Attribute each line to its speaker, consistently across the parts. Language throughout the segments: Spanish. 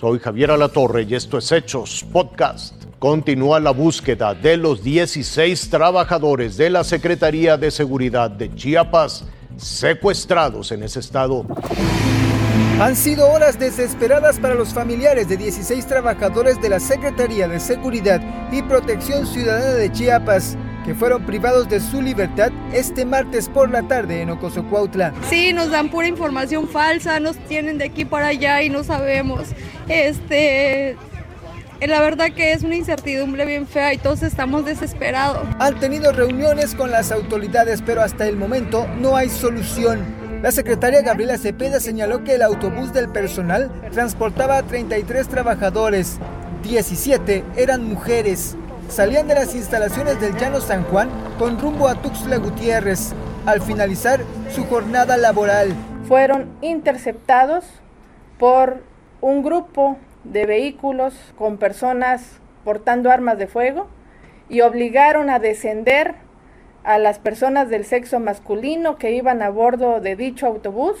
Speaker 1: Soy Javier Alatorre y esto es Hechos Podcast. Continúa la búsqueda de los 16 trabajadores de la Secretaría de Seguridad de Chiapas secuestrados en ese estado.
Speaker 2: Han sido horas desesperadas para los familiares de 16 trabajadores de la Secretaría de Seguridad y Protección Ciudadana de Chiapas que fueron privados de su libertad este martes por la tarde en Ocosocuautla.
Speaker 3: Sí, nos dan pura información falsa, nos tienen de aquí para allá y no sabemos. Este, la verdad que es una incertidumbre bien fea y todos estamos desesperados.
Speaker 2: Han tenido reuniones con las autoridades, pero hasta el momento no hay solución. La secretaria Gabriela Cepeda señaló que el autobús del personal transportaba a 33 trabajadores, 17 eran mujeres. Salían de las instalaciones del Llano San Juan con rumbo a Tuxtla Gutiérrez al finalizar su jornada laboral.
Speaker 4: Fueron interceptados por un grupo de vehículos con personas portando armas de fuego y obligaron a descender a las personas del sexo masculino que iban a bordo de dicho autobús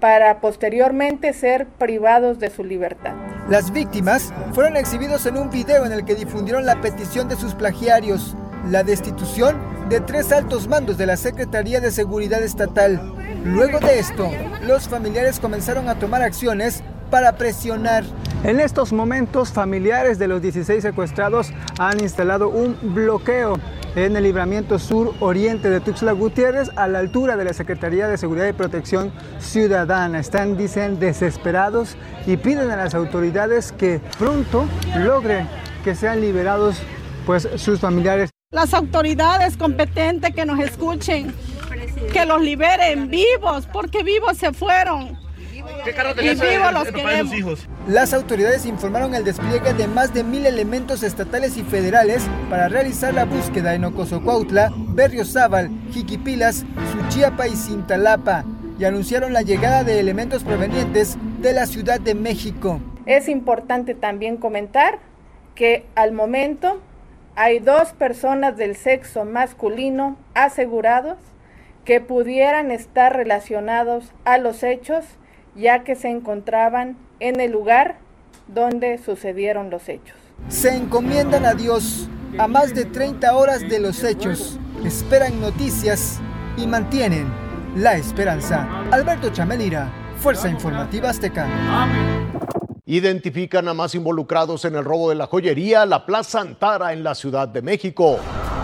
Speaker 4: para posteriormente ser privados de su libertad.
Speaker 2: Las víctimas fueron exhibidos en un video en el que difundieron la petición de sus plagiarios, la destitución de tres altos mandos de la Secretaría de Seguridad Estatal. Luego de esto, los familiares comenzaron a tomar acciones para presionar. En estos momentos, familiares de los 16 secuestrados han instalado un bloqueo en el libramiento sur oriente de Tuxtla Gutiérrez, a la altura de la Secretaría de Seguridad y Protección Ciudadana. Están, dicen, desesperados y piden a las autoridades que pronto logren que sean liberados pues, sus familiares.
Speaker 5: Las autoridades competentes que nos escuchen, que los liberen vivos, porque vivos se fueron.
Speaker 2: Las autoridades informaron el despliegue de más de mil elementos estatales y federales para realizar la búsqueda en Ocosocuautla, Berriozábal, Jiquipilas, Suchiapa y Cintalapa y anunciaron la llegada de elementos provenientes de la Ciudad de México.
Speaker 4: Es importante también comentar que al momento hay dos personas del sexo masculino asegurados que pudieran estar relacionados a los hechos ya que se encontraban en el lugar donde sucedieron los hechos.
Speaker 2: Se encomiendan a Dios a más de 30 horas de los hechos, esperan noticias y mantienen la esperanza. Alberto Chamelira, Fuerza Informativa Azteca.
Speaker 1: Identifican a más involucrados en el robo de la joyería La Plaza Antara en la Ciudad de México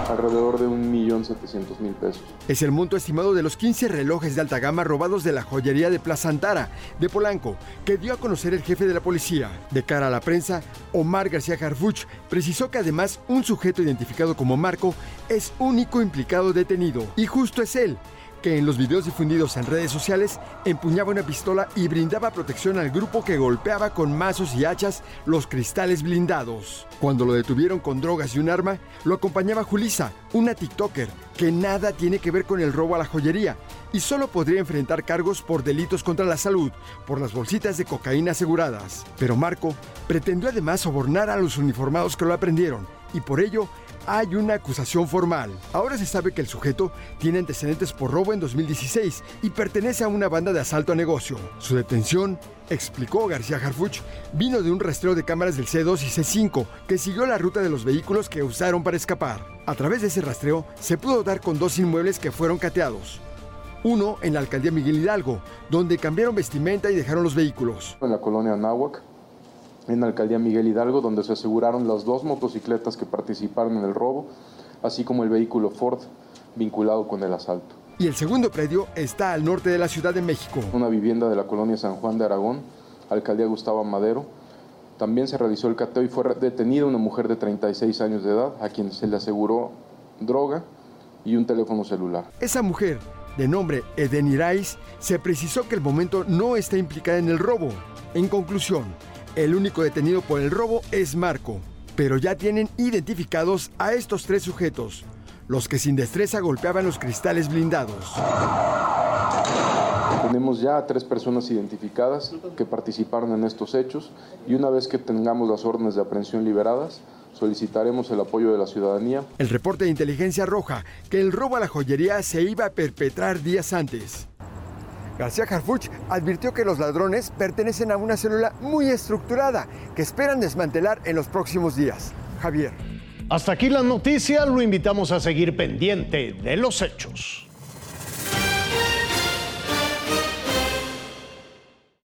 Speaker 6: alrededor de 1.700.000 pesos.
Speaker 7: Es el monto estimado de los 15 relojes de alta gama robados de la joyería de Plaza Antara, de Polanco, que dio a conocer el jefe de la policía. De cara a la prensa, Omar García Harfuch precisó que además un sujeto identificado como Marco es único implicado detenido. Y justo es él, que en los videos difundidos en redes sociales empuñaba una pistola y brindaba protección al grupo que golpeaba con mazos y hachas los cristales blindados. Cuando lo detuvieron con drogas y un arma, lo acompañaba Julisa, una TikToker que nada tiene que ver con el robo a la joyería y solo podría enfrentar cargos por delitos contra la salud por las bolsitas de cocaína aseguradas. Pero Marco pretendió además sobornar a los uniformados que lo aprendieron y por ello hay una acusación formal. Ahora se sabe que el sujeto tiene antecedentes por robo en 2016 y pertenece a una banda de asalto a negocio. Su detención, explicó García Harfuch, vino de un rastreo de cámaras del C2 y C5 que siguió la ruta de los vehículos que usaron para escapar. A través de ese rastreo se pudo dar con dos inmuebles que fueron cateados. Uno en la alcaldía Miguel Hidalgo, donde cambiaron vestimenta y dejaron los vehículos.
Speaker 6: En la colonia Anáhuac, en la alcaldía Miguel Hidalgo, donde se aseguraron las dos motocicletas que participaron en el robo, así como el vehículo Ford vinculado con el asalto.
Speaker 7: Y el segundo predio está al norte de la Ciudad de México.
Speaker 6: Una vivienda de la colonia San Juan de Aragón, alcaldía Gustavo Madero. También se realizó el cateo y fue detenida una mujer de 36 años de edad, a quien se le aseguró droga y un teléfono celular.
Speaker 7: Esa mujer, de nombre Eden Irais, se precisó que el momento no está implicada en el robo. En conclusión, el único detenido por el robo es Marco, pero ya tienen identificados a estos tres sujetos, los que sin destreza golpeaban los cristales blindados.
Speaker 6: Tenemos ya a tres personas identificadas que participaron en estos hechos y una vez que tengamos las órdenes de aprehensión liberadas, solicitaremos el apoyo de la ciudadanía.
Speaker 7: El reporte de inteligencia roja que el robo a la joyería se iba a perpetrar días antes. García Harfuch advirtió que los ladrones pertenecen a una célula muy estructurada que esperan desmantelar en los próximos días. Javier.
Speaker 1: Hasta aquí la noticia, lo invitamos a seguir pendiente de los hechos.